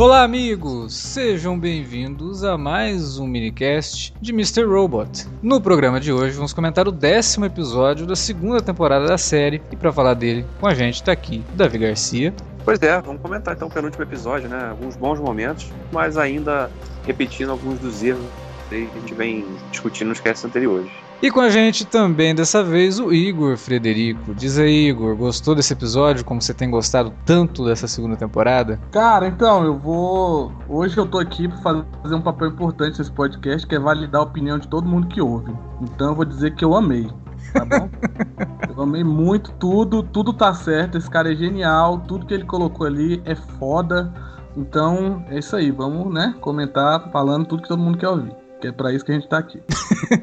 Olá, amigos! Sejam bem-vindos a mais um minicast de Mr. Robot. No programa de hoje, vamos comentar o décimo episódio da segunda temporada da série. E para falar dele, com a gente tá aqui Davi Garcia. Pois é, vamos comentar então o penúltimo episódio, né? Alguns bons momentos, mas ainda repetindo alguns dos erros que a gente vem discutindo nos casts anteriores. E com a gente também dessa vez o Igor Frederico. Diz aí, Igor, gostou desse episódio? Como você tem gostado tanto dessa segunda temporada? Cara, então, eu vou. Hoje eu tô aqui pra fazer um papel importante nesse podcast, que é validar a opinião de todo mundo que ouve. Então eu vou dizer que eu amei. Tá bom? eu amei muito tudo, tudo tá certo. Esse cara é genial, tudo que ele colocou ali é foda. Então é isso aí, vamos, né, comentar falando tudo que todo mundo quer ouvir. Que é pra isso que a gente tá aqui.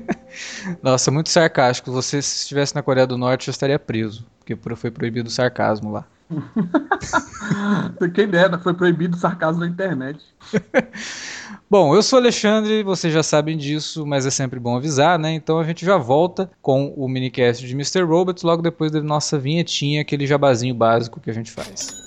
Nossa, muito sarcástico. Você, se estivesse na Coreia do Norte, já estaria preso. Porque foi proibido o sarcasmo lá. Quem dera, foi proibido o sarcasmo na internet. Bom, eu sou Alexandre, vocês já sabem disso, mas é sempre bom avisar, né? Então a gente já volta com o minicast de Mr. Robot logo depois da nossa vinhetinha, aquele jabazinho básico que a gente faz.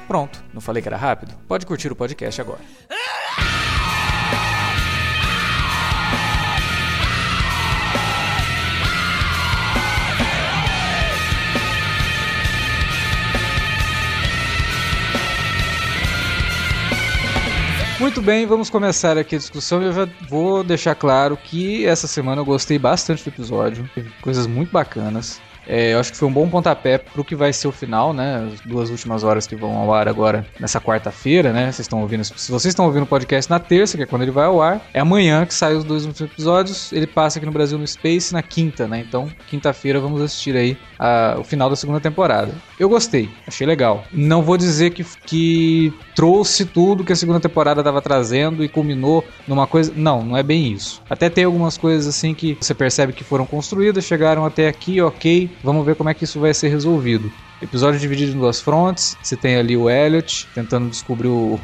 Pronto, não falei que era rápido? Pode curtir o podcast agora. Muito bem, vamos começar aqui a discussão. Eu já vou deixar claro que essa semana eu gostei bastante do episódio, teve coisas muito bacanas. É, eu acho que foi um bom pontapé pro que vai ser o final, né? As duas últimas horas que vão ao ar agora nessa quarta-feira, né? Vocês estão ouvindo. Se vocês estão ouvindo o podcast na terça, que é quando ele vai ao ar, é amanhã que sai os dois últimos episódios. Ele passa aqui no Brasil no Space na quinta, né? Então, quinta-feira vamos assistir aí a, o final da segunda temporada. Eu gostei, achei legal. Não vou dizer que, que trouxe tudo que a segunda temporada estava trazendo e culminou numa coisa. Não, não é bem isso. Até tem algumas coisas assim que você percebe que foram construídas, chegaram até aqui, ok Vamos ver como é que isso vai ser resolvido. Episódio dividido em duas frontes. Você tem ali o Elliot tentando descobrir o,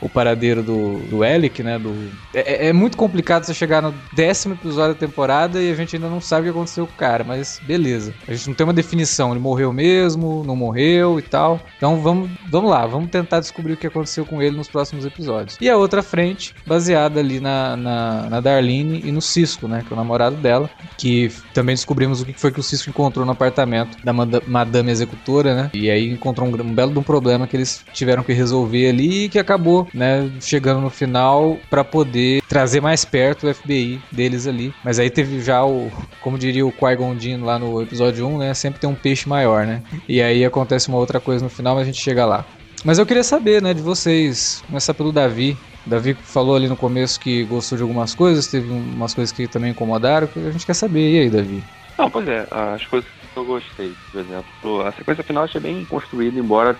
o paradeiro do, do Alec, né? Do, é, é, é muito complicado você chegar no décimo episódio da temporada e a gente ainda não sabe o que aconteceu com o cara, mas beleza. A gente não tem uma definição. Ele morreu mesmo, não morreu e tal. Então vamos, vamos lá, vamos tentar descobrir o que aconteceu com ele nos próximos episódios. E a outra frente, baseada ali na, na, na Darlene e no Cisco, né? Que é o namorado dela. Que também descobrimos o que foi que o Cisco encontrou no apartamento da Madame Executora né? E aí encontrou um, um belo de um problema que eles tiveram que resolver ali e que acabou, né, chegando no final para poder trazer mais perto o FBI deles ali. Mas aí teve já o, como diria o Qui-Gon lá no episódio 1, né, sempre tem um peixe maior, né? E aí acontece uma outra coisa no final, mas a gente chega lá. Mas eu queria saber, né, de vocês, começar pelo Davi. Davi falou ali no começo que gostou de algumas coisas, teve umas coisas que também incomodaram, que a gente quer saber. E aí, Davi? Não, pois é, as coisas eu gostei, por exemplo. A sequência final achei bem construída, embora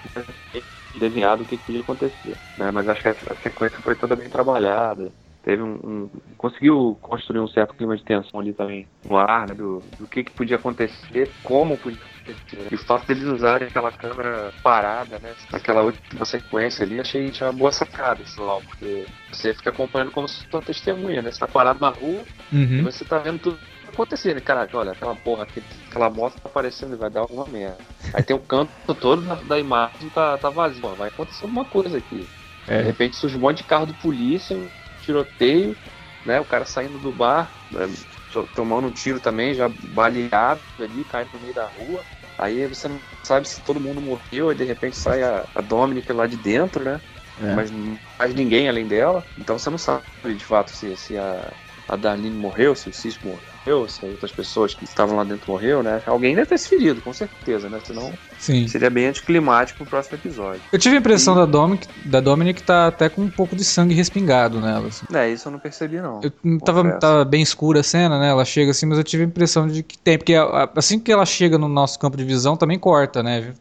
desenhado o que podia acontecer. Né? Mas acho que a sequência foi toda bem trabalhada. Teve um, um, conseguiu construir um certo clima de tensão ali também no ar, né? do, do que, que podia acontecer, como podia acontecer. E o fato deles usarem aquela câmera parada, né? Aquela última sequência ali, achei uma boa sacada esse lá, porque você fica acompanhando como se fosse uma testemunha, né? Você tá parado na rua uhum. e você tá vendo tudo acontecer, né? Caraca, olha, aquela porra, aquela moto tá aparecendo e vai dar alguma merda. Aí tem o canto todo da, da imagem tá, tá vazio. Vai acontecer alguma coisa aqui. É. De repente surge um monte de carro de polícia, um tiroteio, né? O cara saindo do bar, né? tomando um tiro também, já baleado ali, caindo no meio da rua. Aí você não sabe se todo mundo morreu, e de repente sai a, a Dominic lá de dentro, né? É. Mas não mais ninguém além dela. Então você não sabe de fato se, se a a Darlene morreu, se o Cis morreu, se outras pessoas que estavam lá dentro morreu, né? Alguém deve ter se ferido, com certeza, né? Senão Sim. seria bem anticlimático pro próximo episódio. Eu tive a impressão E- da Dominic, da Dominic tá até com um pouco de sangue respingado nela. Assim. É, isso eu não percebi, não. Eu, tava, Confesso. tava bem escura a cena, né? Ela chega assim, mas eu tive a impressão de que tem. Porque assim que ela chega no nosso campo de visão, também corta, né?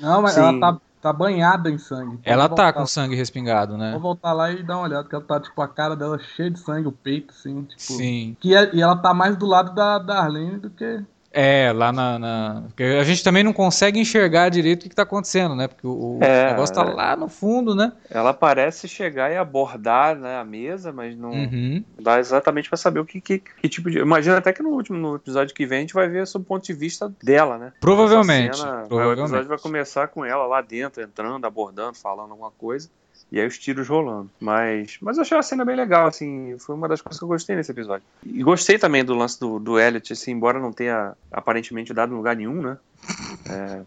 Não, mas Sim. ela tá, tá banhada em sangue. Pode Ela tá com sangue respingado, né? Vou voltar lá e dar uma olhada, que ela tá, tipo, a cara dela cheia de sangue, o peito, assim, tipo. Sim. Que é- e ela tá mais do lado da Darlene do que. É, lá na. na- a gente também não consegue enxergar direito o que, que tá acontecendo, né? Porque o, É, negócio tá é. lá no fundo, né? Ela parece chegar e abordar né, a mesa, mas não Uhum. dá exatamente pra saber o que, que, que tipo de. Imagina até que no último no episódio que vem a gente vai ver sob o ponto de vista dela, né? Provavelmente. Cena, provavelmente. O episódio vai começar com ela lá dentro, entrando, abordando, falando alguma coisa. E aí os tiros rolando. Mas, mas eu achei a cena bem legal, assim. Foi uma das coisas que eu gostei nesse episódio. E gostei também do lance do, do Elliot, assim, embora não tenha aparentemente dado lugar nenhum, né? É,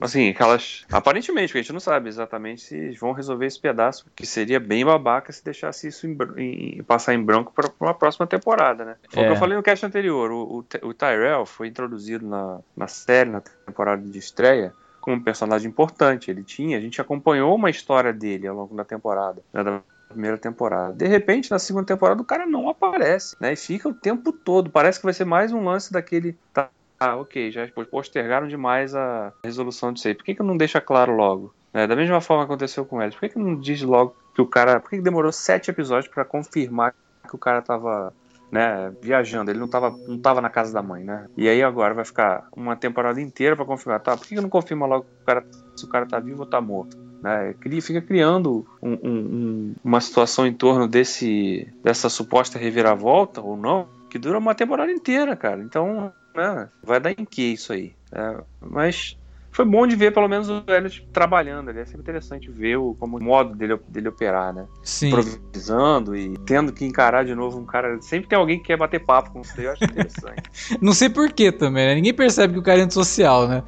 assim, aquelas. Aparentemente, porque a gente não sabe exatamente se vão resolver esse pedaço, que seria bem babaca se deixasse isso em, em- passar em branco para uma próxima temporada, né? Foi o É. que eu falei no cast anterior. O, o, o Tyrell foi introduzido na, na série, na temporada de estreia, como um personagem importante. Ele tinha, a gente acompanhou uma história dele ao longo da temporada, né, da primeira temporada. De repente, na segunda temporada, o cara não aparece, né? E fica o tempo todo. Parece que vai ser mais um lance daquele. Tá, ah, ok, já postergaram demais a resolução disso aí. Por que, que não deixa claro logo? É, da mesma forma que aconteceu com eles. Por que, que não diz logo que o cara. Por que, que demorou sete episódios pra confirmar que o cara tava né, viajando, ele não tava, não tava na casa da mãe, né? E aí agora vai ficar uma temporada inteira pra confirmar, tá? Por que, que não confirma logo o cara, se o cara tá vivo ou tá morto? Né? Fica criando um- um- uma situação em torno desse dessa suposta reviravolta ou não, que dura uma temporada inteira, cara. Então, né, vai dar em que isso aí? É, mas foi bom de ver pelo menos o Elliot trabalhando ali. É sempre interessante ver o, como o modo dele, dele operar, né? Sim. improvisando e tendo que encarar de novo um cara. Sempre tem alguém que quer bater papo com você, eu acho interessante. Não sei porquê também, né? Ninguém percebe que o cara é antissocial, né?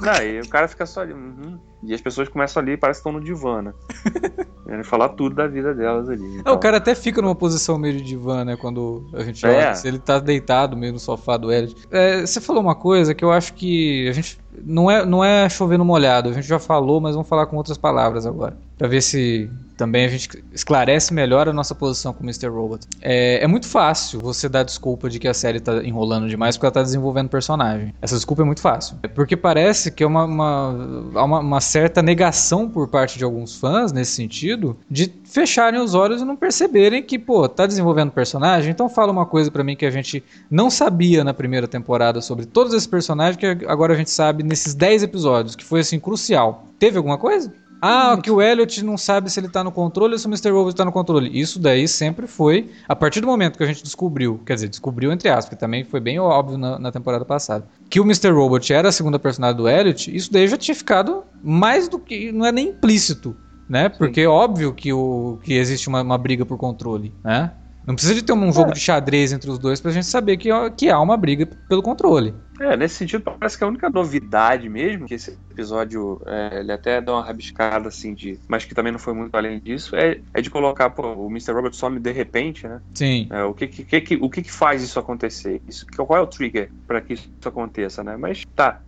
Não, e o cara fica só ali. uhum. E as pessoas começam ali e parece que estão no divã, né? Querem falar tudo da vida delas ali. É, então. o cara até fica numa posição meio de divã, né? Quando a gente É. olha, se ele tá deitado meio no sofá do Elliot. É, você falou uma coisa que eu acho que a gente. Não é, não é chover no molhado, a gente já falou, mas vamos falar com outras palavras agora. Pra ver se também a gente esclarece melhor a nossa posição com o Mr. Robot. É, é muito fácil você dar desculpa de que a série tá enrolando demais porque ela tá desenvolvendo personagem. Essa desculpa é muito fácil. É Porque parece que é uma, uma, uma, uma certa negação por parte de alguns fãs, nesse sentido, de fecharem os olhos e não perceberem que, pô, tá desenvolvendo personagem, então fala uma coisa pra mim que a gente não sabia na primeira temporada sobre todos esses personagens que agora a gente sabe nesses 10 episódios, que foi assim crucial. Teve alguma coisa? Ah, que o Elliot não sabe se ele tá no controle ou se o Mr. Robot tá no controle. Isso daí sempre foi, a partir do momento que a gente descobriu, quer dizer, descobriu entre aspas, que também foi bem óbvio na, na temporada passada, que o Mr. Robot era a segunda personagem do Elliot, isso daí já tinha ficado mais do que, não é nem implícito, né? Porque é óbvio que, o, que existe uma, uma briga por controle, né? Não precisa de ter um jogo de xadrez entre os dois pra gente saber que, que há uma briga pelo controle. É, nesse sentido, parece que a única novidade mesmo, que esse episódio é, ele até dá uma rabiscada assim de. Mas que também não foi muito além disso, é, é de colocar, pô, o Mr. Robot some de repente, né? Sim. É, o que, que, que- o que, que faz isso acontecer? Isso, qual é o trigger para que isso aconteça, né? Mas tá.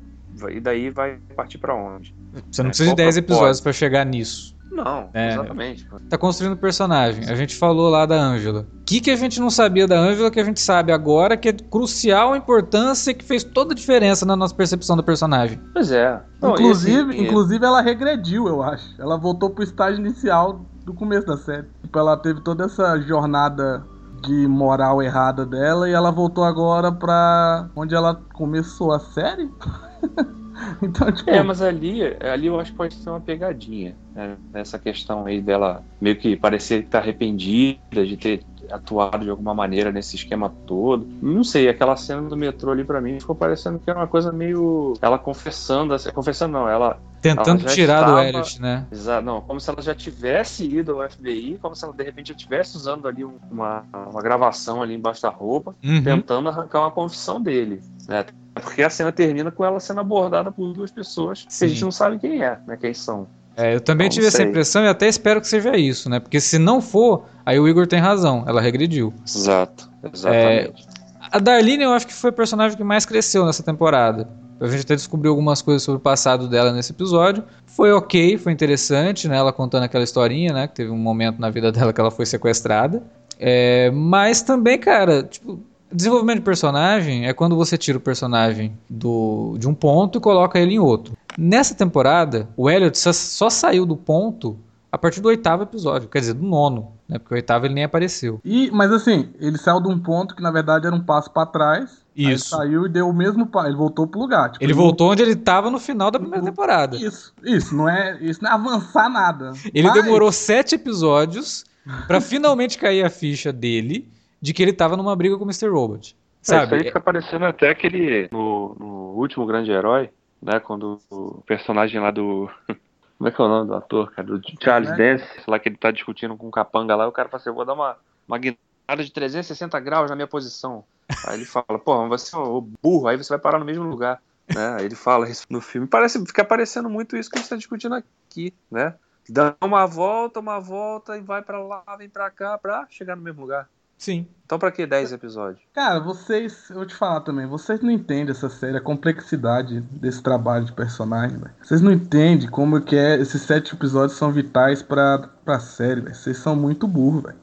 E daí vai partir pra onde? Você não É, precisa de qual 10 propósito? episódios pra chegar nisso. Não, É. exatamente. Tá construindo personagem. A gente falou lá da Ângela. O que, que a gente não sabia da Ângela que a gente sabe agora que é de crucial importância e que fez toda a diferença na nossa percepção do personagem? Pois é. Não, inclusive, e assim, inclusive, ela regrediu, eu acho. Ela voltou pro estágio inicial do começo da série. Tipo, ela teve toda essa jornada de moral errada dela e ela voltou agora pra onde ela começou a série. então, tipo, É, mas ali, ali eu acho que pode ser uma pegadinha. Né? Essa questão aí dela meio que parecer que tá arrependida de ter atuado de alguma maneira nesse esquema todo. Não sei, aquela cena do metrô ali pra mim ficou parecendo que era uma coisa meio. Ela confessando, assim, confessando não, ela. Tentando Ela tirar do estava- Elliot, né? exa- Não, como se ela já tivesse ido ao FBI, como se ela de repente já estivesse usando ali um- uma, uma gravação ali embaixo da roupa, Uhum. tentando arrancar uma confissão dele. Né? Porque a cena termina com ela sendo abordada por duas pessoas que Sim. a gente não sabe quem é, né? Quem são. É, eu também então, tive essa impressão e até espero que seja isso, né? Porque se não for, aí o Igor tem razão, ela regrediu. Exato, exatamente. É, a Darlene eu acho que foi o personagem que mais cresceu nessa temporada. A gente até descobriu algumas coisas sobre o passado dela nesse episódio. Foi ok, foi interessante, né? Ela contando aquela historinha, né? Que teve um momento na vida dela que ela foi sequestrada. É, mas também, cara, tipo, desenvolvimento de personagem é quando você tira o personagem do, de um ponto e coloca ele em outro. Nessa temporada, o Elliot só, só saiu do ponto a partir do oitavo episódio, quer dizer, do nono, né? Porque o oitavo ele nem apareceu. E, mas assim, ele saiu de um ponto que na verdade era um passo para trás. Isso. Saiu e deu o mesmo passo. Ele voltou pro lugar. Tipo, ele, ele voltou onde ele tava no final da primeira temporada. Isso, isso. Não é, isso não é avançar nada. Ele mas... demorou sete episódios para finalmente cair a ficha dele de que ele tava numa briga com o Mr. Robot. Sabe? É, isso aí fica parecendo até aquele. No, no último grande herói, né? Quando o personagem lá do. Como é que é o nome do ator, cara? Do Charles é. Dance, lá que ele tá discutindo com o capanga lá, o cara fala assim, eu vou dar uma, uma guinada de 360 graus na minha posição. Aí ele fala, pô, você é o burro, aí você vai parar no mesmo lugar. Né? Aí ele fala isso no filme. Parece, fica parecendo muito isso que a gente tá discutindo aqui, né? Dá uma volta, uma volta e vai para lá, vem para cá, pra chegar no mesmo lugar. Sim. Então pra que 10 episódios? Cara, vocês, eu vou te falar também, vocês não entendem essa série, a complexidade desse trabalho de personagem, véio. Vocês não entendem como que é, esses sete episódios são vitais pra, pra série, véio. Vocês são muito burros, velho.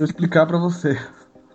Eu explicar pra vocês.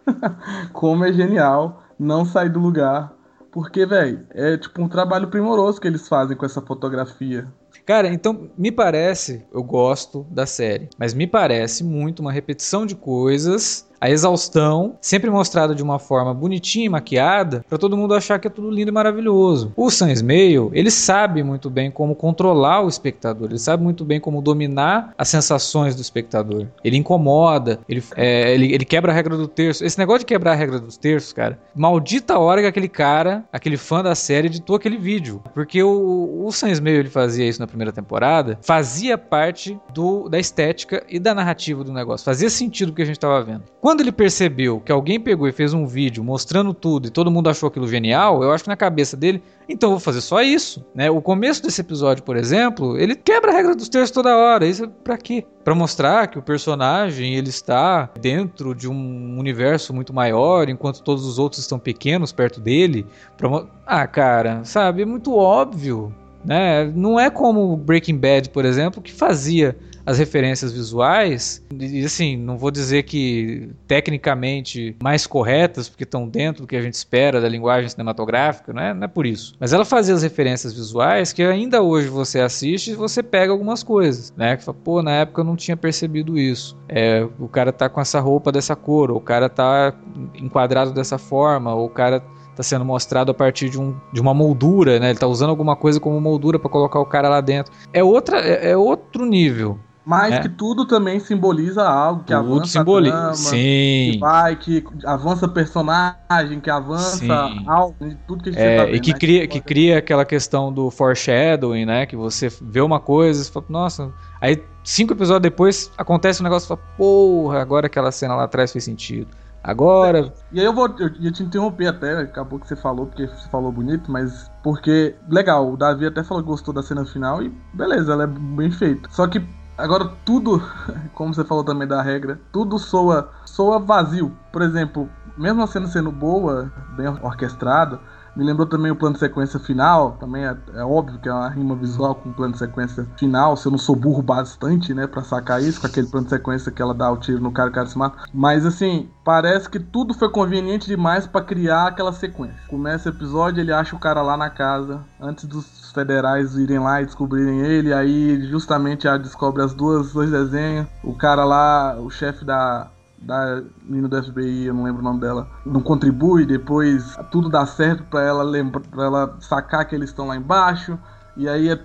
como é genial não sair do lugar. Porque, velho, é tipo um trabalho primoroso que eles fazem com essa fotografia. Cara, então me parece, eu gosto da série, mas me parece muito uma repetição de coisas a exaustão, sempre mostrado de uma forma bonitinha e maquiada, para todo mundo achar que é tudo lindo e maravilhoso. O Sam Smale, ele sabe muito bem como controlar o espectador, ele sabe muito bem como dominar as sensações do espectador. Ele incomoda, ele, é, ele, ele quebra a regra do terço. Esse negócio de quebrar a regra dos terços, cara, maldita hora que aquele cara, aquele fã da série, editou aquele vídeo. Porque o, o Sam Smale, ele fazia isso na primeira temporada, fazia parte do, da estética e da narrativa do negócio, fazia sentido o que a gente estava vendo. Quando ele percebeu que alguém pegou e fez um vídeo mostrando tudo e todo mundo achou aquilo genial, eu acho que na cabeça dele, então eu vou fazer só isso. Né? O começo desse episódio, por exemplo, ele quebra a regra dos terços toda hora. Isso é pra quê? Pra mostrar que o personagem ele está dentro de um universo muito maior, enquanto todos os outros estão pequenos perto dele. Pra... Ah, cara, sabe? É muito óbvio. Né? Não é como Breaking Bad, por exemplo, que fazia as referências visuais, e assim, não vou dizer que tecnicamente mais corretas, porque estão dentro do que a gente espera da linguagem cinematográfica, não é, não é por isso. Mas ela fazia as referências visuais que ainda hoje você assiste e você pega algumas coisas, né? Que fala, pô, na época eu não tinha percebido isso. É, o cara tá com essa roupa dessa cor, ou o cara tá enquadrado dessa forma, ou o cara está sendo mostrado a partir de, um, de uma moldura, né? Ele está usando alguma coisa como moldura para colocar o cara lá dentro. É outra, é, é outro nível. Mas é. que tudo também simboliza algo, que tudo avança simboliza. Trama, Sim. que vai, que avança personagem, que avança Sim. algo, tudo que a gente é, tá vendo, E que, né? cria, que cria aquela questão do foreshadowing, né? Que você vê uma coisa e fala, nossa. Aí cinco episódios depois acontece um negócio e fala, porra, agora aquela cena lá atrás fez sentido. Agora. E aí eu vou. Eu ia te interromper até, acabou que você falou, porque você falou bonito, mas. Porque. Legal, o Davi até falou que gostou da cena final e beleza, ela é bem feita. Só que Agora tudo, como você falou também da regra, tudo soa, soa vazio. Por exemplo, mesmo a cena sendo boa, bem orquestrada, me lembrou também o plano de sequência final. Também é, é, óbvio que é uma rima visual com o plano de sequência final. Se eu não sou burro bastante, né, pra sacar isso, com aquele plano de sequência que ela dá o tiro no cara o cara se mata. Mas assim, parece que tudo foi conveniente demais para criar aquela sequência. Começa o episódio, ele acha o cara lá na casa, antes dos federais irem lá e descobrirem ele. Aí justamente ela descobre as duas, dois desenhos. O cara lá, o chefe da da menina do FBI, eu não lembro o nome dela, não contribui, depois tudo dá certo para ela lembra, pra ela sacar que eles estão lá embaixo, e aí é,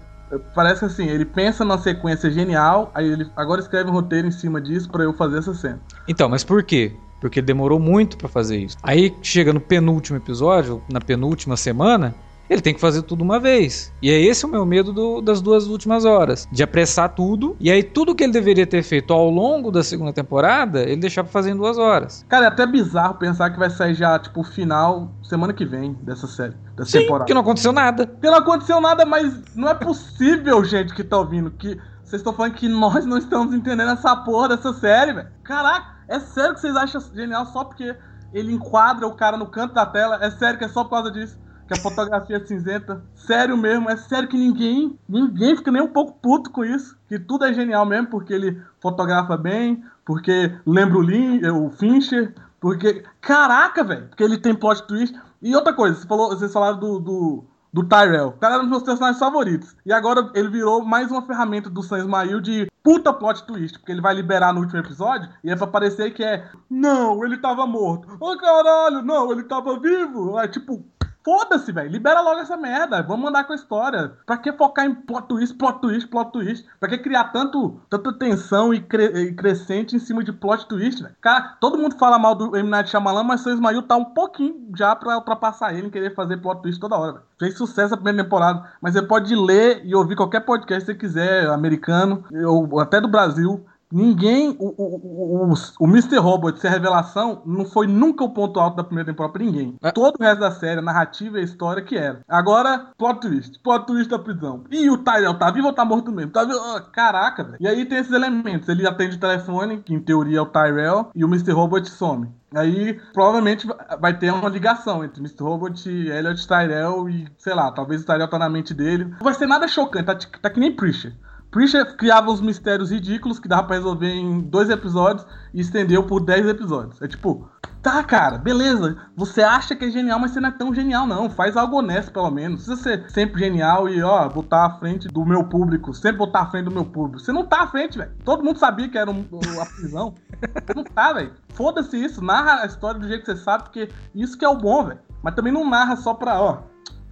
parece assim, ele pensa numa sequência genial, aí ele agora escreve um roteiro em cima disso para eu fazer essa cena. Então, mas por quê? Porque demorou muito para fazer isso. Aí chega no penúltimo episódio, na penúltima semana, ele tem que fazer tudo uma vez. E é esse o meu medo do, das duas últimas horas. De apressar tudo. E aí, tudo que ele deveria ter feito ao longo da segunda temporada, ele deixar pra fazer em duas horas. Cara, é até bizarro pensar que vai sair já, tipo, o final semana que vem dessa série. Dessa Sim, temporada. Porque não aconteceu nada. Porque não aconteceu nada, mas não é possível, gente, que tá ouvindo, que Vocês estão falando que nós não estamos entendendo essa porra dessa série, velho. Caraca, é sério que vocês acham genial só porque ele enquadra o cara no canto da tela? É sério que é só por causa disso? Que a fotografia é cinzenta? Sério mesmo? É sério que ninguém, ninguém fica nem um pouco puto com isso? Que tudo é genial mesmo porque ele fotografa bem, porque lembra o, Lin, o Fincher, porque. Caraca, velho! Porque ele tem plot twist. E outra coisa, você falou, vocês falaram do, do, do Tyrell. O cara era um dos meus personagens favoritos. E agora ele virou mais uma ferramenta do Sam Ismail de puta plot twist. Porque ele vai liberar no último episódio e é pra parecer que é. Não, ele tava morto. Oh caralho, não, ele tava vivo. É tipo, Foda-se, velho. Libera logo essa merda. Vamos mandar com a história. Pra que focar em plot twist, plot twist, plot twist? Pra que criar tanto, tanta tensão e, cre e crescente em cima de plot twist, velho? Cara, todo mundo fala mal do M. Night Shyamalan, mas o Ismail tá um pouquinho já pra ultrapassar ele em querer fazer plot twist toda hora, velho. Fez sucesso a primeira temporada, mas você pode ler e ouvir qualquer podcast que você quiser, americano, ou até do Brasil. Ninguém. O, o, o, o Mr. Robot ser revelação não foi nunca o ponto alto da primeira temporada pra ninguém. É. Todo o resto da série, a narrativa e a história que era. Agora, plot twist. Plot twist da prisão. E o Tyrell tá vivo ou tá morto mesmo? Tá vivo? Oh, caraca, velho. E aí tem esses elementos. Ele atende o telefone, que em teoria é o Tyrell, e o Mr. Robot some. Aí provavelmente vai ter uma ligação entre Mr. Robot, Elliot Tyrell e, sei lá, talvez o Tyrell tá na mente dele. Não vai ser nada chocante, tá, tá que nem Preacher. Preacher criava uns mistérios ridículos que dava pra resolver em dois episódios e estendeu por dez episódios. É tipo, tá, cara, beleza. Você acha que é genial, mas você não é tão genial, não. Faz algo honesto, pelo menos. Não precisa ser sempre genial e, ó, botar à frente do meu público. Sempre botar à frente do meu público. Você não tá à frente, velho. Todo mundo sabia que era um, a prisão. Você não tá, velho. Foda-se isso. Narra a história do jeito que você sabe, porque isso que é o bom, velho. Mas também não narra só pra, ó,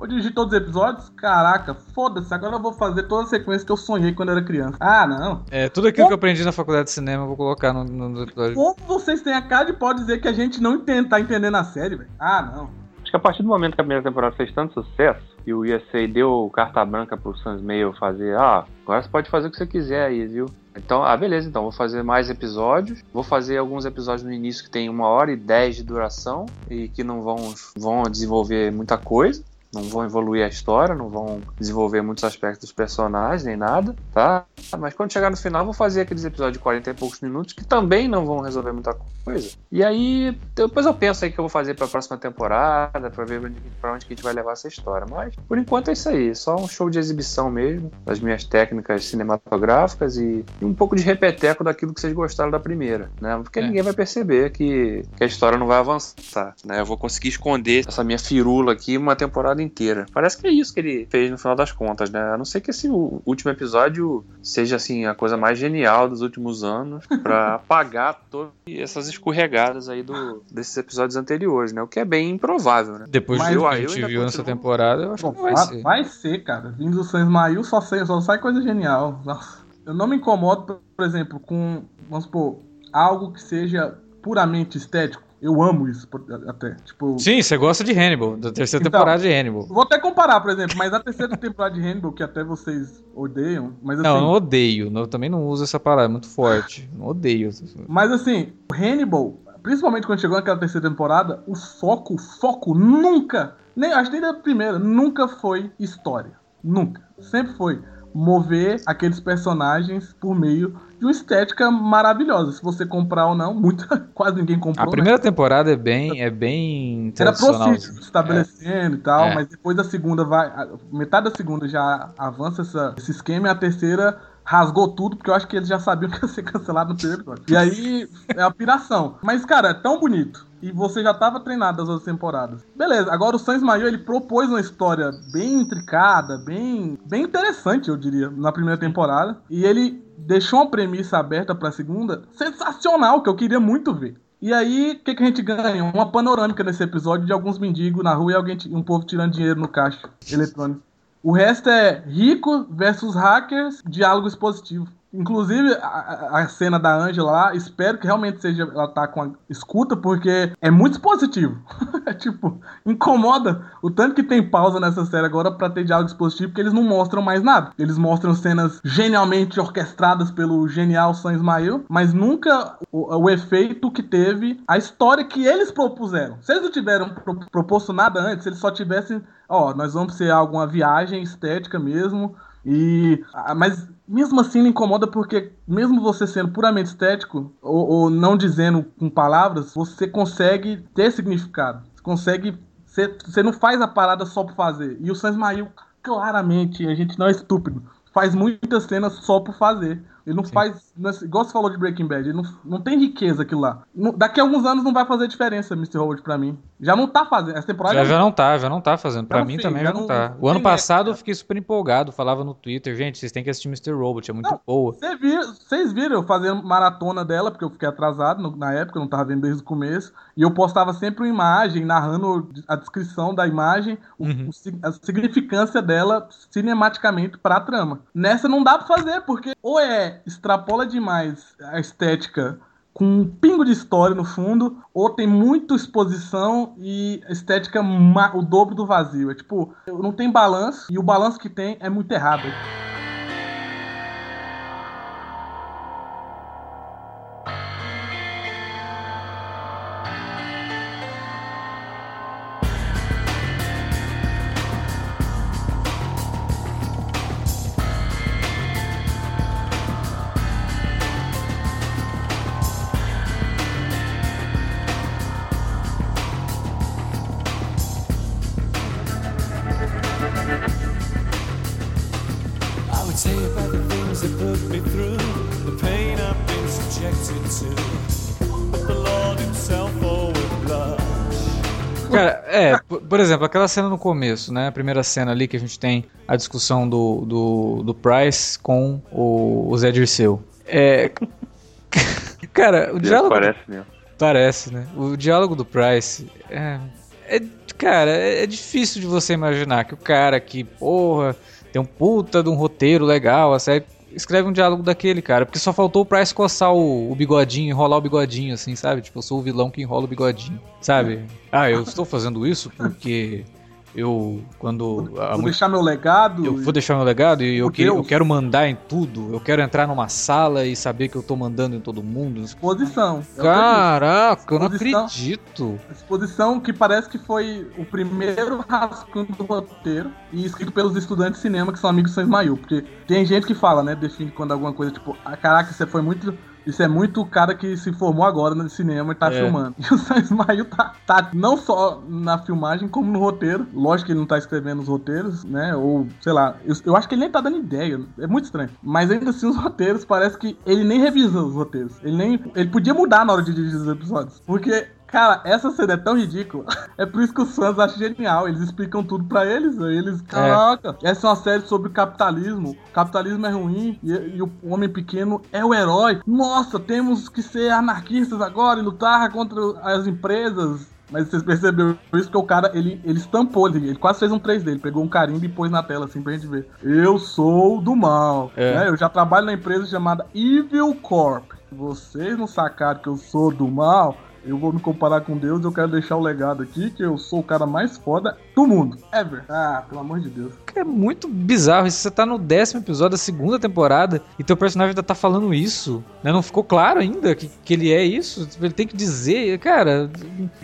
Vou dirigir todos os episódios? Caraca, foda-se, agora eu vou fazer toda a sequência que eu sonhei quando era criança. Ah, não. É, tudo aquilo Como... que eu aprendi na faculdade de cinema eu vou colocar no, no episódio. Como vocês têm a cara de pode dizer que a gente não tá entendendo a série, velho? Ah, não. Acho que a partir do momento que a primeira temporada fez tanto sucesso e o USA deu carta branca pro Sans Mail fazer, ah, agora você pode fazer o que você quiser aí, viu? Então, ah, beleza, então vou fazer mais episódios. Vou fazer alguns episódios no início que tem uma hora e dez de duração e que não vão, vão desenvolver muita coisa não vão evoluir a história, não vão desenvolver muitos aspectos dos personagens, nem nada, tá? Mas quando chegar no final, vou fazer aqueles episódios de 40 e poucos minutos que também não vão resolver muita coisa. E aí, depois eu penso aí que eu vou fazer pra próxima temporada, pra ver pra onde que a gente vai levar essa história. Mas, por enquanto é isso aí, só um show de exibição mesmo, das minhas técnicas cinematográficas e, e um pouco de repeteco daquilo que vocês gostaram da primeira, né? Porque é. ninguém vai perceber que, que a história não vai avançar, né? Eu vou conseguir esconder essa minha firula aqui uma temporada inteira. Parece que é isso que ele fez no final das contas, né? A não ser que esse último episódio seja assim a coisa mais genial dos últimos anos para apagar todas essas escorregadas aí do, desses episódios anteriores, né? O que é bem improvável, né? Depois do que a gente viu nessa temporada, eu acho Bom, que vai, vai ser. Vai ser, cara. Vindo do Sans Mail só, só sai coisa genial. Nossa. Eu não me incomodo, por exemplo, com, vamos supor, algo que seja puramente estético. Eu amo isso até. Tipo... Sim, você gosta de Hannibal, da terceira então, temporada de Hannibal. Vou até comparar, por exemplo, mas a terceira temporada de Hannibal, que até vocês odeiam, mas assim... Não, eu não odeio, eu também não uso essa palavra, é muito forte. Não odeio. Mas assim, o Hannibal, principalmente quando chegou naquela terceira temporada, o foco, o foco nunca, nem, acho que nem da primeira, nunca foi história. Nunca. Sempre foi mover aqueles personagens por meio de uma estética maravilhosa. Se você comprar ou não, muita, quase ninguém comprou. A primeira né? temporada é bem, é bem Era profício, estabelecendo é. e tal, é. mas depois da segunda vai, metade da segunda já avança essa, esse esquema e a terceira rasgou tudo, porque eu acho que eles já sabiam que ia ser cancelado no primeiro episódio. E aí é a piração. Mas, cara, é tão bonito. E você já estava treinado das outras temporadas. Beleza, agora o Sans Maior ele propôs uma história bem intricada, bem, bem interessante, eu diria, na primeira temporada. E ele deixou uma premissa aberta para a segunda sensacional, que eu queria muito ver. E aí, o que, que a gente ganha? Uma panorâmica nesse episódio de alguns mendigos na rua e alguém, um povo tirando dinheiro no caixa eletrônico. O resto é rico versus hackers, diálogo expositivo. Inclusive, a, a, cena da Angela lá, espero que realmente seja ela tá com a escuta, porque é muito expositivo. é tipo, incomoda o tanto que tem pausa nessa série agora para ter diálogo expositivo, porque eles não mostram mais nada. Eles mostram cenas genialmente orquestradas pelo genial Sam Ismail, mas nunca o, o efeito que teve a história que eles propuseram. Se eles não tiveram pro, proposto nada antes, se eles só tivessem, ó, nós vamos ser alguma viagem estética mesmo E, mas mesmo assim me incomoda porque, mesmo você sendo puramente estético, ou, ou não dizendo com palavras, você consegue ter significado. Você consegue. Você, você não faz a parada só por fazer. E o Sans Mail, claramente, a gente não é estúpido, faz muitas cenas só por fazer. Ele não Sim. faz. É igual você falou de Breaking Bad, ele não, não tem riqueza aquilo lá. daqui a alguns anos não vai fazer diferença, Mr. Robot, pra mim. Já não tá fazendo. Essa temporada. Já, já não tá, já não tá fazendo. Pra mim também já não, não tá. O ano passado eu fiquei super empolgado, falava no Twitter, gente, vocês têm que assistir Mr. Robot, é muito não, boa. Vocês viram, viram eu fazendo maratona dela, porque eu fiquei atrasado no, na época, eu não tava vendo desde o começo. E eu postava sempre uma imagem, narrando a descrição da imagem, uhum. o, a significância dela cinematicamente pra trama. Nessa não dá pra fazer, porque ou é extrapola demais a estética com um pingo de história no fundo, ou tem muita exposição e estética o dobro do vazio. É tipo, não tem balanço e o balanço que tem é muito errado. Por exemplo, aquela cena no começo, né? A primeira cena ali que a gente tem a discussão do, do, do Price com o, o Zé Dirceu. É. Cara, o diálogo. Parece mesmo. Parece, né? O diálogo do Price é. é cara, é, é difícil de você imaginar que o cara que, porra, tem um puta de um roteiro legal, a série escreve um diálogo daquele, cara. Porque só faltou o Price coçar o, o, bigodinho, enrolar o bigodinho, assim, sabe? Tipo, eu sou o vilão que enrola o bigodinho, sabe? Ah, eu estou fazendo isso porque eu quando vou deixar meu legado eu vou deixar meu legado e eu, que, eu quero mandar em tudo. Eu quero entrar numa sala e saber que eu tô mandando em todo mundo. Exposição. É caraca eu não acredito. Exposição que parece que foi o primeiro rascunho do roteiro e escrito pelos estudantes de cinema que são amigos de São Ismael porque tem gente que fala né define quando alguma coisa tipo ah, caraca você foi muito isso é muito o cara que se formou agora no cinema e tá é. filmando. E o Sam Ismail tá, tá não só na filmagem, como no roteiro. Lógico que ele não tá escrevendo os roteiros, né? Ou, sei lá, eu, eu acho que ele nem tá dando ideia. É muito estranho. Mas ainda assim, os roteiros, parece que ele nem revisa os roteiros. Ele nem. Ele podia mudar na hora de dirigir os episódios. Porque Cara, essa cena é tão ridícula. É por isso que os fãs acham genial. Eles explicam tudo para eles. Eles, caraca, é. essa é uma série sobre capitalismo. O capitalismo é ruim e, e, o homem pequeno é o herói. Nossa, temos que ser anarquistas agora e lutar contra as empresas. Mas vocês perceberam isso que o cara, ele, ele estampou, ele, ele quase fez um 3D, ele pegou um carimbo e pôs na tela, assim, pra gente ver. Eu sou do mal. É. Né? Eu já trabalho na empresa chamada Evil Corp. Vocês não sacaram que eu sou do mal, eu vou me comparar com Deus, eu quero deixar o legado aqui que eu sou o cara mais foda do mundo. Ever. Ah, pelo amor de Deus. É muito bizarro isso. Você tá no décimo episódio da segunda temporada e teu personagem ainda tá falando isso. Né? Não ficou claro ainda que, que ele é isso. Ele tem que dizer. Cara,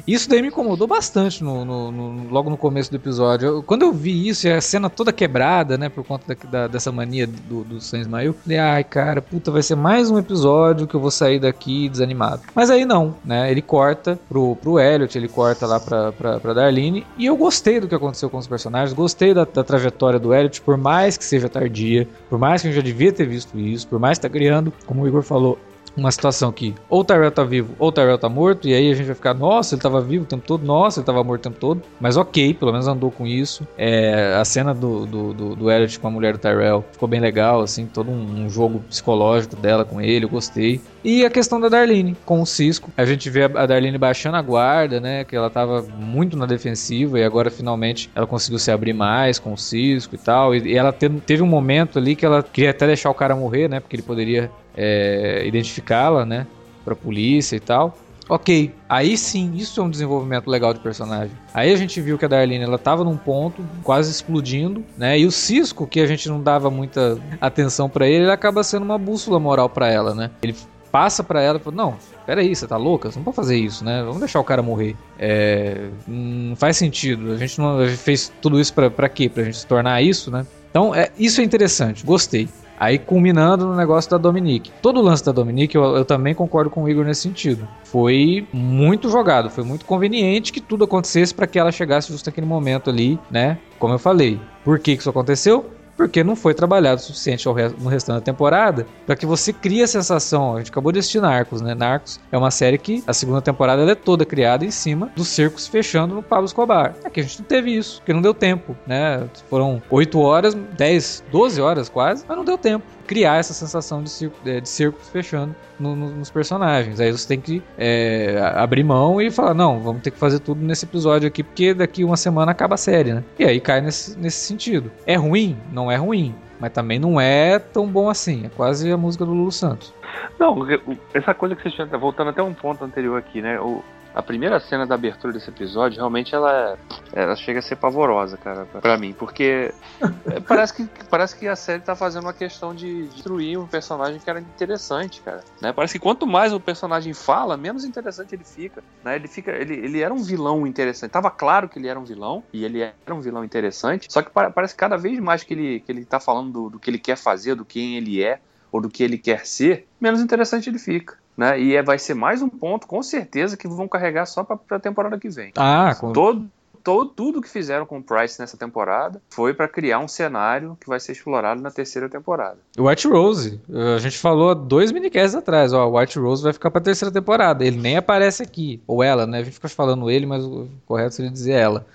isso daí me incomodou bastante no, no, no logo no começo do episódio. Eu, quando eu vi isso e a cena toda quebrada, né, por conta da, da, dessa mania do, do Sam Ismail, falei, ai, cara, puta, vai ser mais um episódio que eu vou sair daqui desanimado. Mas aí não, né? Ele corta pro, pro Elliot, ele corta lá pra, pra, pra Darlene. E eu gostei do que aconteceu com os personagens, gostei da, da trajetória do Elliot, por mais que seja tardia, por mais que a gente já devia ter visto isso, por mais que tá criando, como o Igor falou, uma situação que ou o Tyrell tá vivo ou o Tyrell tá morto, e aí a gente vai ficar, nossa, ele tava vivo o tempo todo, nossa, ele tava morto o tempo todo, mas ok, pelo menos andou com isso. É, a cena do, do, do, do Elliot com a mulher do Tyrell ficou bem legal, assim, todo um, um, jogo psicológico dela com ele, eu gostei. E a questão da Darlene com o Cisco, a gente vê a Darlene baixando a guarda, né, que ela tava muito na defensiva e agora finalmente ela conseguiu se abrir mais com o Cisco e tal, e, e ela teve, teve um momento ali que ela queria até deixar o cara morrer, né, porque ele poderia é, identificá-la, né, para polícia e tal. Ok, aí sim, isso é um desenvolvimento legal de personagem. Aí a gente viu que a Darlene ela tava num ponto quase explodindo, né? E o Cisco, que a gente não dava muita atenção para ele, ele acaba sendo uma bússola moral para ela, né? Ele passa para ela fala: Não, peraí, você tá louca? Você não pode fazer isso, né? Vamos deixar o cara morrer. É, não faz sentido. A gente não a gente fez tudo isso para quê? Pra gente se tornar isso, né? Então, é, isso é interessante, gostei. Aí culminando no negócio da Dominique. Todo o lance da Dominique, eu, eu, também concordo com o Igor nesse sentido. Foi muito jogado, foi muito conveniente que tudo acontecesse para que ela chegasse justo naquele momento ali, né? Como eu falei. Por que, que isso aconteceu? Porque não foi trabalhado o suficiente no restante da temporada para que você crie a sensação. A gente acabou de assistir Narcos, né? Narcos é uma série que a segunda temporada é toda criada em cima dos cercos fechando no Pablo Escobar. Aqui a gente não teve isso, porque não deu tempo, né? Foram 8 horas, 10, 12 horas quase, mas não deu tempo criar essa sensação de, circo, é, de circos fechando no, no, nos personagens. Aí você tem que é, abrir mão e falar: não, vamos ter que fazer tudo nesse episódio aqui, porque daqui uma semana acaba a série, né? E aí cai nesse, nesse sentido. É ruim? Não é ruim. Mas também não é tão bom assim. É quase a música do Lulu Santos. Não, essa coisa que você tinha, voltando até um ponto anterior aqui, né? O, a primeira cena da abertura desse episódio, realmente ela, ela chega a ser pavorosa, cara, para mim, porque é, parece que, parece que a série tá fazendo uma questão de destruir um personagem que era interessante, cara. Né? Parece que quanto mais o personagem fala, menos interessante ele fica. Né? Ele fica, ele, ele era um vilão interessante. Tava claro que ele era um vilão e ele era um vilão interessante. Só que parece que cada vez mais que ele, que ele tá falando do, do que ele quer fazer, do quem ele é ou do que ele quer ser, menos interessante ele fica né? E é, vai ser mais um ponto, com certeza, que vão carregar só para a temporada que vem. Ah, com... todo, todo tudo que fizeram com o Price nessa temporada foi para criar um cenário que vai ser explorado na terceira temporada. White Rose, a gente falou dois minicasts atrás, ó, White Rose vai ficar para terceira temporada. Ele nem aparece aqui, ou ela, né? A gente fica falando ele, mas o correto seria dizer ela.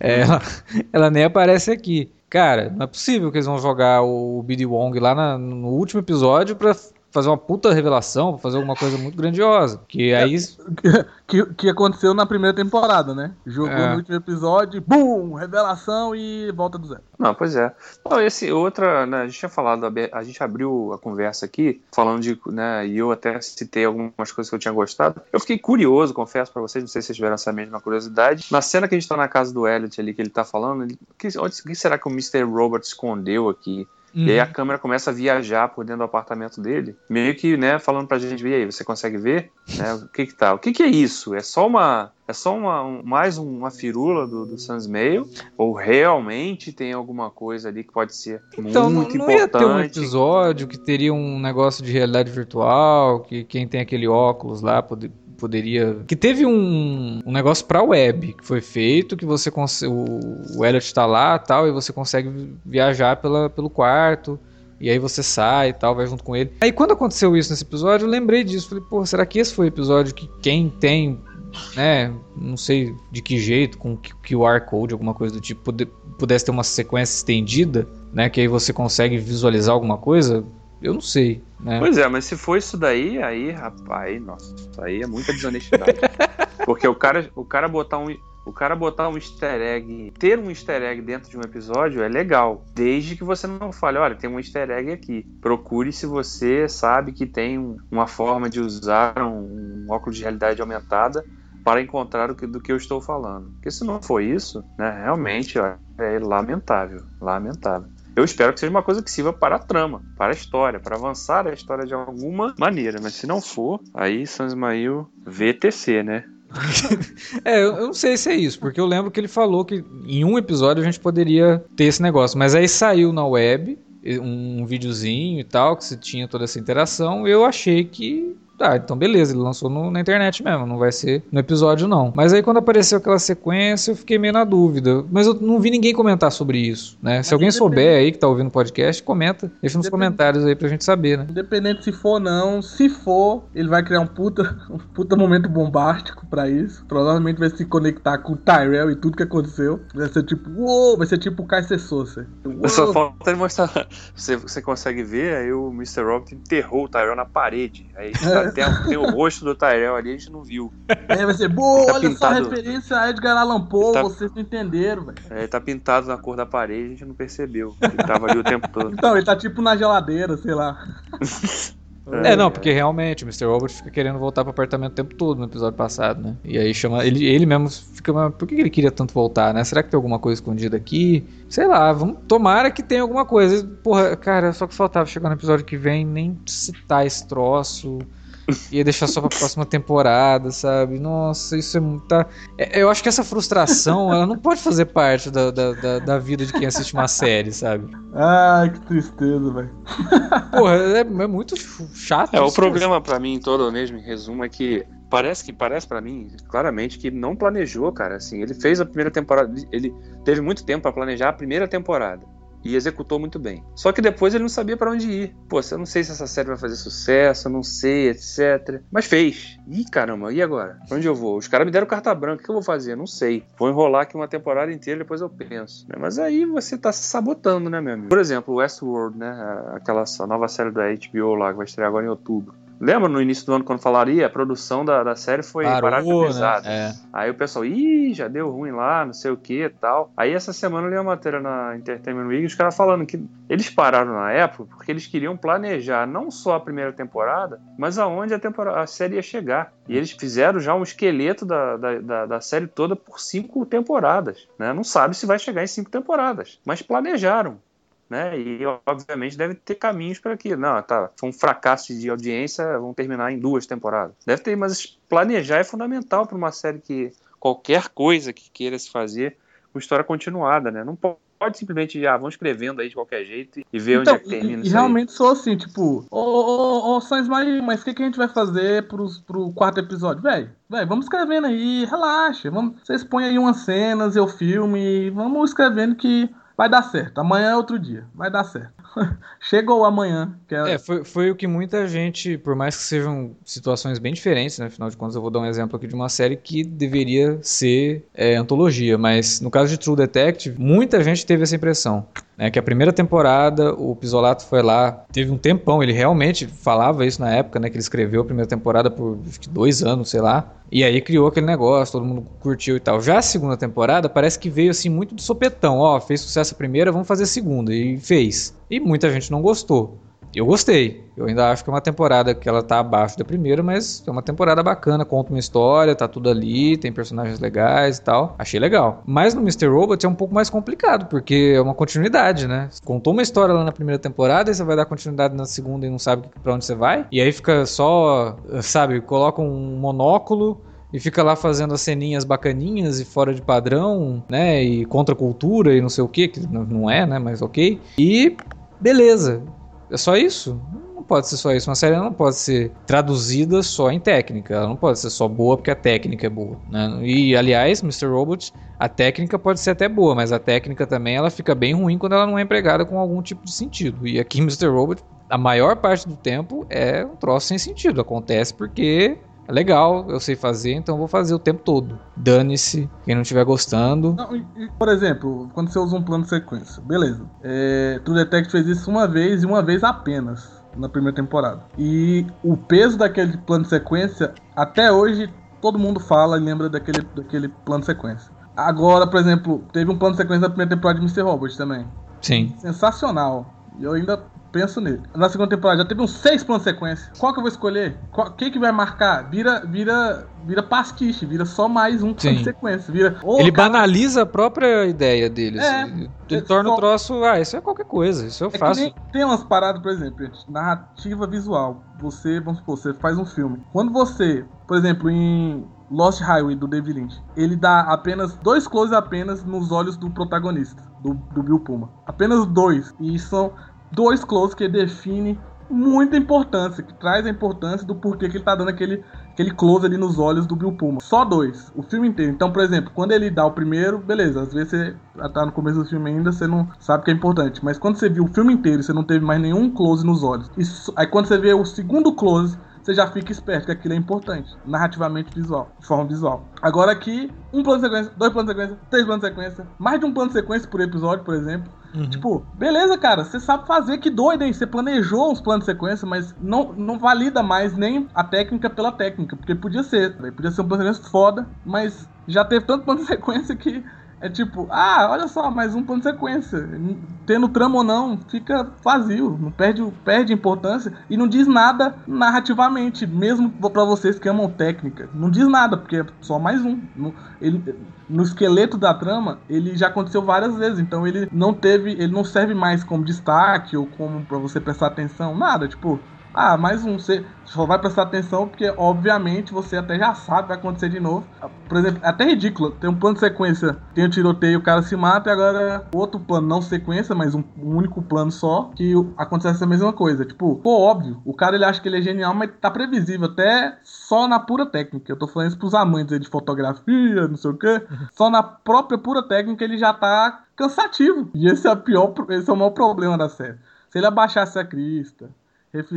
Ela, ela nem aparece aqui. Cara, não é possível que eles vão jogar o BD Wong lá na, no último episódio para fazer uma puta revelação, fazer alguma coisa muito grandiosa. Que é, aí. Que, que aconteceu na primeira temporada, né? Jogou é. no último episódio, bum! Revelação e volta do zero. Não, pois é. Não, esse outra, né, a gente tinha falado, a gente abriu a conversa aqui, falando de, né, e eu até citei algumas coisas que eu tinha gostado. Eu fiquei curioso, confesso para vocês, não sei se vocês tiveram essa mesma curiosidade. Na cena que a gente tá na casa do Elliot ali, que ele tá falando, ele, que, onde, que será que o Mr. Robert escondeu aqui? Uhum. E aí a uhum. câmera começa a viajar por dentro do apartamento dele, meio que, né, falando pra gente, e aí, você consegue ver? Né, o que que tá? O que que é isso? É só uma... É só uma, um, mais uma firula do, do Sans Mail? Ou realmente tem alguma coisa ali que pode ser então, muito não, não importante? Então, não ia ter um episódio que teria um negócio de realidade virtual, que quem tem aquele óculos lá poder, poderia. Que teve um, um negócio pra web que foi feito, que você consegue. O Elliot tá lá tal, e você consegue viajar pela, pelo quarto. E aí você sai e tal, vai junto com ele. Aí quando aconteceu isso nesse episódio, eu lembrei disso. Falei, pô, será que esse foi o episódio que quem tem, né, não sei de que jeito, com QR Code, alguma coisa do tipo, pudesse ter uma sequência estendida, né, que aí você consegue visualizar alguma coisa? Eu não sei. Né? Pois é, mas se for isso daí, aí, rapaz, nossa, aí é muita desonestidade. Porque o cara, o cara botar um. O cara botar um easter egg, ter um easter egg dentro de um episódio é legal, desde que você não fale, olha, tem um easter egg aqui. Procure se você sabe que tem uma forma de usar um, um óculos de realidade aumentada para encontrar o que, do que eu estou falando. Porque se não for isso, né, realmente ó, é lamentável, lamentável. Eu espero que seja uma coisa que sirva para a trama, para a história, para avançar a história de alguma maneira. Mas se não for, aí San Ismael VTC, né? é, eu não sei se é isso, porque eu lembro que ele falou que em um episódio a gente poderia ter esse negócio, mas aí saiu na web um videozinho e tal, que se tinha toda essa interação, eu achei que ah, então beleza, ele lançou no, na internet mesmo, não vai ser no episódio não. Mas aí quando apareceu aquela sequência, eu fiquei meio na dúvida. Mas eu não vi ninguém comentar sobre isso, né? Mas Se alguém souber aí que tá ouvindo o podcast, comenta, deixa nos comentários aí pra gente saber, né? Independente se for ou não, se for, ele vai criar um puta, um puta momento bombástico pra isso. Provavelmente vai se conectar com o Tyrell e tudo que aconteceu. Vai ser tipo, uou, vai ser tipo o Kaiser Sosa. Só falta ele mostrar. Você, você consegue ver, aí o Mr. Robot enterrou o Tyrell na parede. Aí tá tem, tem o rosto do Tyrell ali, a gente não viu. É, vai ser, boa, tá olha pintado... só a referência a Edgar Allan Poe, tá... vocês não entenderam, velho. É, ele tá pintado na cor da parede, a gente não percebeu. Ele tava ali o tempo todo. Então, ele tá tipo na geladeira, sei lá. É, não, porque realmente o Mr. Robot fica querendo voltar pro apartamento o tempo todo no episódio passado, né? E aí chama. Ele, ele mesmo fica. Por que ele queria tanto voltar, né? Será que tem alguma coisa escondida aqui? Sei lá, vamos. Tomara que tenha alguma coisa. Porra, cara, só que faltava chegar no episódio que vem nem citar esse troço. Ia deixar só pra próxima temporada, sabe? Nossa, isso é muita. É, eu acho que essa frustração, ela não pode fazer parte da, da, da, da vida de quem assiste uma série, sabe? Ai, que tristeza, velho. Porra, é, é, muito chato. É, o problema para mim todo mesmo, em resumo, é que parece que parece para mim claramente que não planejou, cara. Assim, ele fez a primeira temporada, ele teve muito tempo para planejar a primeira temporada e executou muito bem. Só que depois ele não sabia para onde ir. Pô, eu não sei se essa série vai fazer sucesso, eu não sei, etc. Mas fez. Ih, caramba, e agora? Pra onde eu vou? Os caras me deram carta branca, o que eu vou fazer? Não sei. Vou enrolar aqui uma temporada inteira, depois eu penso. Né? Mas aí você tá se sabotando, né, meu amigo? Por exemplo, Westworld, né? Aquela nova série da HBO lá, que vai estrear agora em outubro. Lembra no início do ano quando falaria? A produção da, da série foi Parou, pesada. Né? É. Aí o pessoal, ih, já deu ruim lá, não sei o que e tal. Aí essa semana eu li uma matéria na Entertainment Week, os caras falando que eles pararam na época porque eles queriam planejar não só a primeira temporada, mas aonde a, temporada, a série ia chegar. E eles fizeram já um esqueleto da, da, da, da série toda por cinco temporadas. Né? Não sabe se vai chegar em cinco temporadas, mas planejaram né? E obviamente deve ter caminhos para aquilo. Não, tá, foi um fracasso de audiência, vão terminar em duas temporadas. Deve ter, mas planejar é fundamental para uma série que qualquer coisa que queira se fazer com história continuada, né? Não pode pode simplesmente já ah, vão escrevendo aí de qualquer jeito e ver então, onde é que termina. E, realmente sou assim, tipo, ô, ô, ô, Sans mas o que, que a gente vai fazer pros, pro quarto episódio? Velho, velho, vamos escrevendo aí, relaxa. Vamos, vocês põem aí umas cenas, eu filme, vamos escrevendo que Vai dar certo. Amanhã é outro dia. Vai dar certo. Chegou amanhã. Que é... é, foi, foi o que muita gente, por mais que sejam situações bem diferentes, né? Afinal de contas, eu vou dar um exemplo aqui de uma série que deveria ser é, antologia, mas no caso de True Detective, muita gente teve essa impressão. Né, que a primeira temporada, o Pisolato foi lá, teve um tempão, ele realmente falava isso na época, né? Que ele escreveu a primeira temporada por dois anos, sei lá. E aí criou aquele negócio, todo mundo curtiu e tal. Já a segunda temporada parece que veio assim muito do sopetão. Ó, fez sucesso a primeira, vamos fazer a segunda. E fez. E muita gente não gostou. Eu gostei. Eu ainda acho que é uma temporada que ela tá abaixo da primeira, mas é uma temporada bacana, conta uma história, tá tudo ali, tem personagens legais e tal. Achei legal. Mas no Mr. Robot é um pouco mais complicado, porque é uma continuidade, né? Contou uma história lá na primeira temporada, e você vai dar continuidade na segunda e não sabe para onde você vai. E aí fica só, sabe, coloca um monóculo e fica lá fazendo as ceninhas bacaninhas e fora de padrão, né? E contra cultura e não sei o que, que não é, né? Mas ok. E beleza. É só isso? Não pode ser só isso. Uma série não pode ser traduzida só em técnica. Ela não pode ser só boa porque a técnica é boa. Né? E, aliás, Mr. Robot, a técnica pode ser até boa, mas a técnica também ela fica bem ruim quando ela não é empregada com algum tipo de sentido. E aqui, Mr. Robot, a maior parte do tempo é um troço sem sentido. Acontece porque legal, eu sei fazer, então vou fazer o tempo todo. Dane-se, quem não estiver gostando. Não, e, e, por exemplo, quando você usa um plano de sequência, beleza. É, True Detective fez isso uma vez e uma vez apenas na primeira temporada. E o peso daquele plano de sequência, até hoje, todo mundo fala e lembra daquele, daquele plano de sequência. Agora, por exemplo, teve um plano de sequência na primeira temporada de Mr. Robot também. Sim. Sensacional. Eu ainda penso nele. Na segunda temporada já teve uns seis planos de sequência. Qual que eu vou escolher? Qual, quem que vai marcar? Vira, vira, vira pastiche, vira só mais um plano de sequência. Vira, oh, ele cara... banaliza a própria ideia dele. É, assim. ele é, torna o troço, ah, isso é qualquer coisa, isso eu é faço. tem umas paradas, por exemplo, narrativa visual. Você, vamos supor, você faz um filme. Quando você, por exemplo, em Lost Highway do David Lynch, ele dá apenas dois closes apenas nos olhos do protagonista, do, do Bill Puma. Apenas dois. E são dois close que define muita importância, que traz a importância do porquê que ele tá dando aquele, aquele close ali nos olhos do Bill Puma. Só dois, o filme inteiro. Então, por exemplo, quando ele dá o primeiro, beleza, às vezes você tá no começo do filme ainda, você não sabe que é importante. Mas quando você viu o filme inteiro, você não teve mais nenhum close nos olhos. Isso, aí quando você vê o segundo close, você já fica esperto que aquilo é importante, narrativamente visual, de forma visual. Agora aqui, um plano de sequência, dois planos de sequência, três planos de sequência, mais de um plano de sequência por episódio, por exemplo. Uhum. Tipo, beleza, cara, você sabe fazer, que doido, hein? Você planejou uns planos de sequência, mas não, não valida mais nem a técnica pela técnica, porque podia ser, podia ser um plano de sequência foda, mas já teve tanto plano de sequência que é tipo, ah, olha só, mais um plano de sequência. Tendo trama ou não, fica vazio, não perde, perde importância e não diz nada narrativamente, mesmo para vocês que amam técnica. Não diz nada, porque é só mais um. No, ele, no esqueleto da trama, ele já aconteceu várias vezes, então ele não teve, ele não serve mais como destaque ou como para você prestar atenção, nada, tipo, Ah, mais um. Você só vai prestar atenção porque, obviamente, você até já sabe que vai acontecer de novo. Por exemplo, é até ridículo. Tem um plano de sequência, tem o um tiroteio, o cara se mata, e agora outro plano, não sequência, mas um, um único plano só, que acontece a mesma coisa. Tipo, pô, óbvio, o cara ele acha que ele é genial, mas tá previsível, até só na pura técnica. Eu tô falando isso pros amantes de fotografia, não sei o quê. Só na própria pura técnica ele já tá cansativo. E esse é, pior, esse é o maior problema da série. Se ele abaixasse a crista,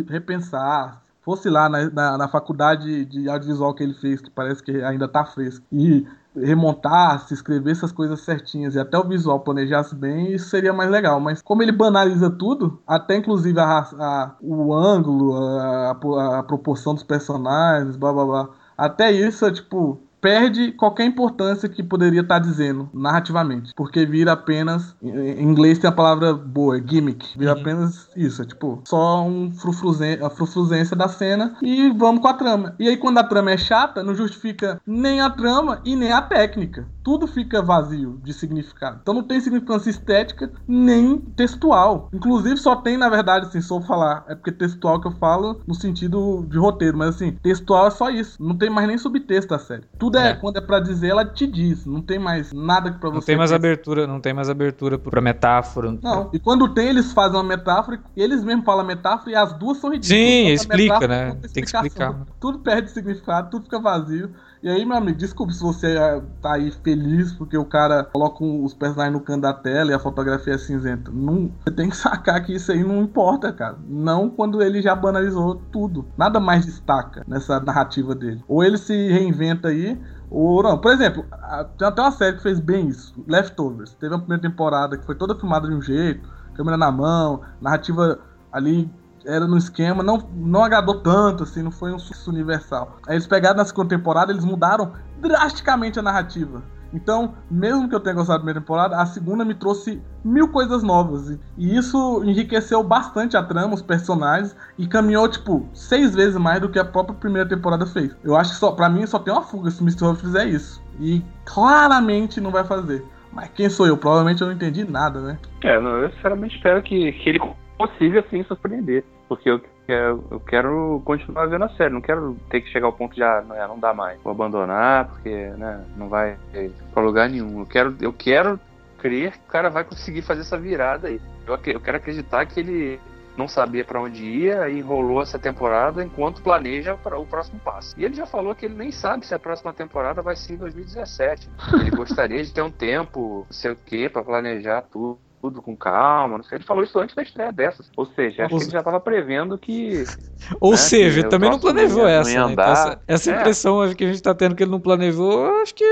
repensar, fosse lá na, na, na, faculdade de audiovisual que ele fez, que parece que ainda tá fresco, e remontasse, escrevesse essas coisas certinhas e até o visual planejasse bem, isso seria mais legal. Mas como ele banaliza tudo, até inclusive a, a, o ângulo, a, a, proporção dos personagens, blá blá blá, até isso é tipo perde qualquer importância que poderia estar tá dizendo narrativamente, porque vira apenas em inglês tem a palavra boa, gimmick, vira uhum. apenas isso, é tipo só um frufruzen, a frufruzência da cena e vamos com a trama. E aí quando a trama é chata, não justifica nem a trama e nem a técnica. Tudo fica vazio de significado. Então não tem significância estética nem textual. Inclusive só tem, na verdade, assim, se eu falar, é porque textual que eu falo no sentido de roteiro, mas assim, textual é só isso. Não tem mais nem subtexto da série. Tudo é, é. quando é para dizer, ela te diz. Não tem mais nada para você. Não tem mais abertura, não tem mais abertura para metáfora. Não. E quando tem, eles fazem uma metáfora, eles mesmos falam metáfora e as duas são ridículas. Sim, explica, né? Tem que explicar. Tudo perde significado, tudo fica vazio. E aí, meu amigo, desculpe se você é, tá aí feliz porque o cara coloca os personagens no canto da tela e a fotografia é cinzenta. Não, você tem que sacar que isso aí não importa, cara. Não quando ele já banalizou tudo. Nada mais destaca nessa narrativa dele. Ou ele se reinventa aí, ou não. Por exemplo, tem até uma série que fez bem isso, Leftovers. Teve uma primeira temporada que foi toda filmada de um jeito, câmera na mão, narrativa ali era no esquema, não, não agradou tanto, assim, não foi um sucesso universal. Aí eles pegaram na segunda temporada, eles mudaram drasticamente a narrativa. Então, mesmo que eu tenha gostado da primeira temporada, a segunda me trouxe mil coisas novas. E isso enriqueceu bastante a trama, os personagens, e caminhou, tipo, seis vezes mais do que a própria primeira temporada fez. Eu acho que só, pra mim só tem uma fuga se o Mr. fizer isso. E claramente não vai fazer. Mas quem sou eu? Provavelmente eu não entendi nada, né? É, não, eu sinceramente espero que, que ele consiga, assim, surpreender. Porque eu quero, eu quero continuar vendo a série, não quero ter que chegar ao ponto de ah, não, é, não dá mais, vou abandonar, porque né, não vai para lugar nenhum. Eu quero, eu quero crer que o cara vai conseguir fazer essa virada aí. Eu, eu quero acreditar que ele não sabia para onde ia e enrolou essa temporada enquanto planeja para o próximo passo. E ele já falou que ele nem sabe se a próxima temporada vai ser em 2017. Ele gostaria de ter um tempo, não sei o que, para planejar tudo tudo com calma, não sei. Ele falou isso antes da estreia dessas. Ou seja, acho Ou... que ele já estava prevendo que. Ou né, seja, ele também não planejou essa. Né? Então, essa. essa, é. impressão que a gente está tendo que ele não planejou, acho que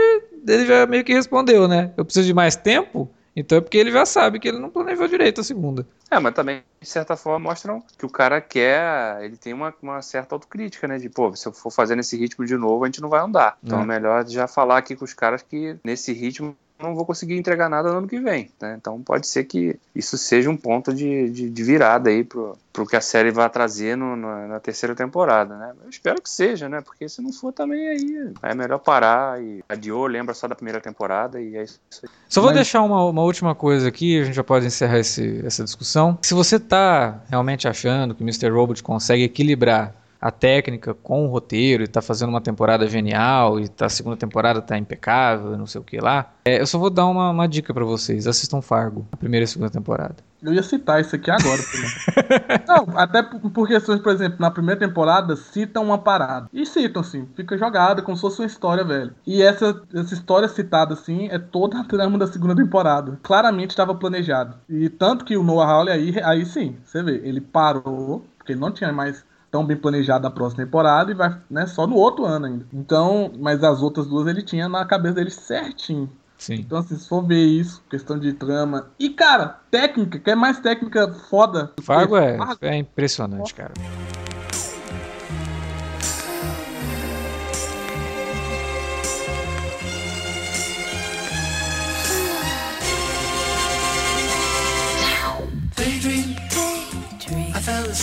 ele já meio que respondeu, né? Eu preciso de mais tempo? Então é porque ele já sabe que ele não planejou direito a segunda. É, mas também, de certa forma, mostram que o cara quer. Ele tem uma, uma certa autocrítica, né? De, pô, se eu for fazer nesse ritmo de novo, a gente não vai andar. Então é, é melhor já falar aqui com os caras que nesse ritmo não vou conseguir entregar nada no ano que vem. Né? Então pode ser que isso seja um ponto de, de, de virada aí pro, pro que a série vai trazer no, no, na terceira temporada, né? Eu espero que seja, né? Porque se não for também aí é melhor parar e adiou, lembra só da primeira temporada e é isso aí. Só vou Mas... deixar uma, uma última coisa aqui, a gente já pode encerrar esse, essa discussão. Se você tá realmente achando que o Mr. Robot consegue equilibrar a técnica com o roteiro e tá fazendo uma temporada genial e tá, a segunda temporada tá impecável, não sei o que lá. É, eu só vou dar uma, uma dica para vocês. Assistam Fargo, a primeira e a segunda temporada. Eu ia citar isso aqui agora. não, até por questões, por exemplo, na primeira temporada citam uma parada. E citam, assim, fica jogada como se fosse uma história, velho. E essa, essa história citada, assim, é toda a trama da segunda temporada. Claramente estava planejado. E tanto que o Noah Hawley aí, aí sim, você vê, ele parou, porque ele não tinha mais tão bem planejado a próxima temporada e vai né, só no outro ano ainda. Então, mas as outras duas ele tinha na cabeça dele certinho. Sim. Então, assim, se for ver isso, questão de trama. E, cara, técnica, quer mais técnica foda. Fargo é, é impressionante, cara.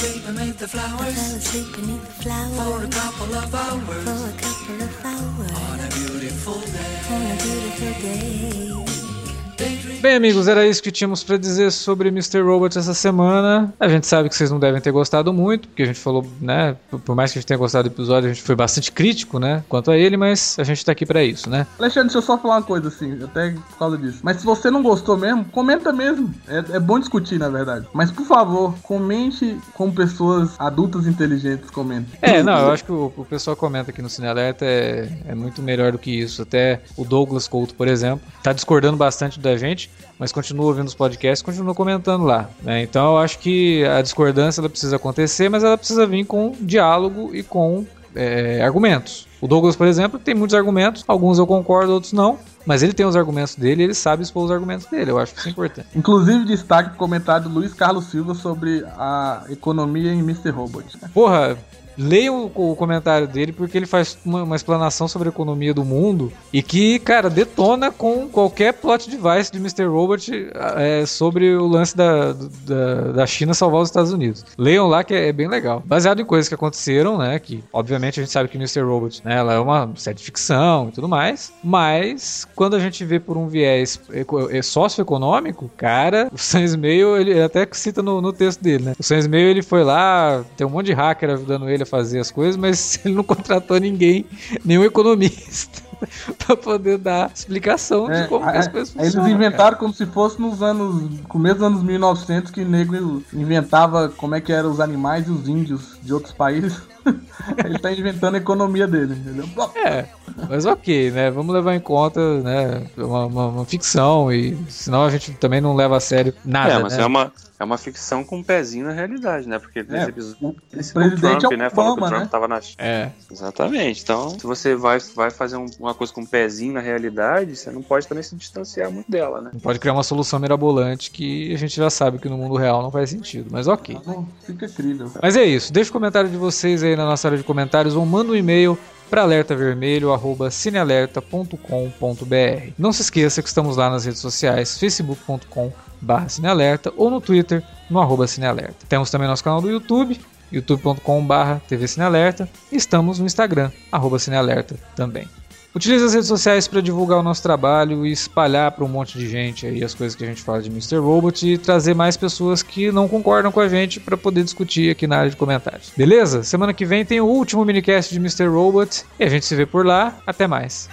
Asleep beneath the flowers. I fell asleep beneath the flowers for a couple of hours. For a couple of hours on a beautiful day. On a beautiful day. Bem, amigos, era isso que tínhamos para dizer sobre Mr. Robot essa semana. A gente sabe que vocês não devem ter gostado muito, porque a gente falou, né? Por mais que a gente tenha gostado do episódio, a gente foi bastante crítico, né? Quanto a ele, mas a gente tá aqui para isso, né? Alexandre, deixa eu só falar uma coisa assim, até por causa disso. Mas se você não gostou mesmo, comenta mesmo. É, é bom discutir, na verdade. Mas por favor, comente com pessoas adultas inteligentes, comentem. É, não, eu acho que o, o pessoal comenta aqui no Cine Alerta é, é muito melhor do que isso. Até o Douglas Couto, por exemplo, tá discordando bastante da gente mas continua ouvindo os podcasts, continua comentando lá. Né? Então eu acho que a discordância ela precisa acontecer, mas ela precisa vir com diálogo e com é, argumentos. O Douglas, por exemplo, tem muitos argumentos, alguns eu concordo, outros não. Mas ele tem os argumentos dele e ele sabe expor os argumentos dele. Eu acho que isso é importante. Inclusive, destaque o comentário do Luiz Carlos Silva sobre a economia em Mr. Robot. Porra, leiam o, comentário dele porque ele faz uma, uma, explanação sobre a economia do mundo e que, cara, detona com qualquer plot device de Mr. Robot é, sobre o lance da, da, da, China salvar os Estados Unidos. Leiam lá que é, é, bem legal. Baseado em coisas que aconteceram, né? Que, obviamente, a gente sabe que Mr. Robot, né? Ela é uma série de ficção e tudo mais, mas quando a gente vê por um viés é, socioeconômico, cara, o Sam Ismail, ele até cita no, no texto dele, né? O Sam Ismail, ele foi lá, tem um monte de hacker ajudando ele a fazer as coisas, mas ele não contratou ninguém, nenhum economista. pra poder dar explicação é, de como as coisas funcionam. Eles inventaram cara. como se fosse nos anos. começo dos anos 1900 que o negro inventava como é que eram os animais e os índios de outros países. Ele tá inventando a economia dele, entendeu? É, mas ok, né? Vamos levar em conta, né? Uma, uma, uma ficção e senão a gente também não leva a sério nada. É, mas né? é uma é uma ficção com um pezinho na realidade, né? Porque nesse é, episódio. O presidente Trump, é o né? Falou que o Trump né? tava na. É. Exatamente. Então, se você vai, vai fazer um, uma coisa com um pezinho na realidade, você não pode também se distanciar muito dela, né? Não pode criar uma solução mirabolante que a gente já sabe que no mundo real não faz sentido. Mas ok. Não, fica incrível. Mas é isso. Deixa o comentário de vocês aí na nossa área de comentários ou manda um e-mail para alertavermelho@cinealerta.com.br. Não se esqueça que estamos lá nas redes sociais, facebook.com barra cinealerta ou no Twitter no arroba cinealerta. Temos também nosso canal do YouTube, youtube.com barra e estamos no Instagram, arroba cinealerta também. Utilize as redes sociais para divulgar o nosso trabalho e espalhar para um monte de gente aí as coisas que a gente fala de Mr. Robot e trazer mais pessoas que não concordam com a gente para poder discutir aqui na área de comentários. Beleza? Semana que vem tem o último minicast de Mr. Robot e a gente se vê por lá. Até mais.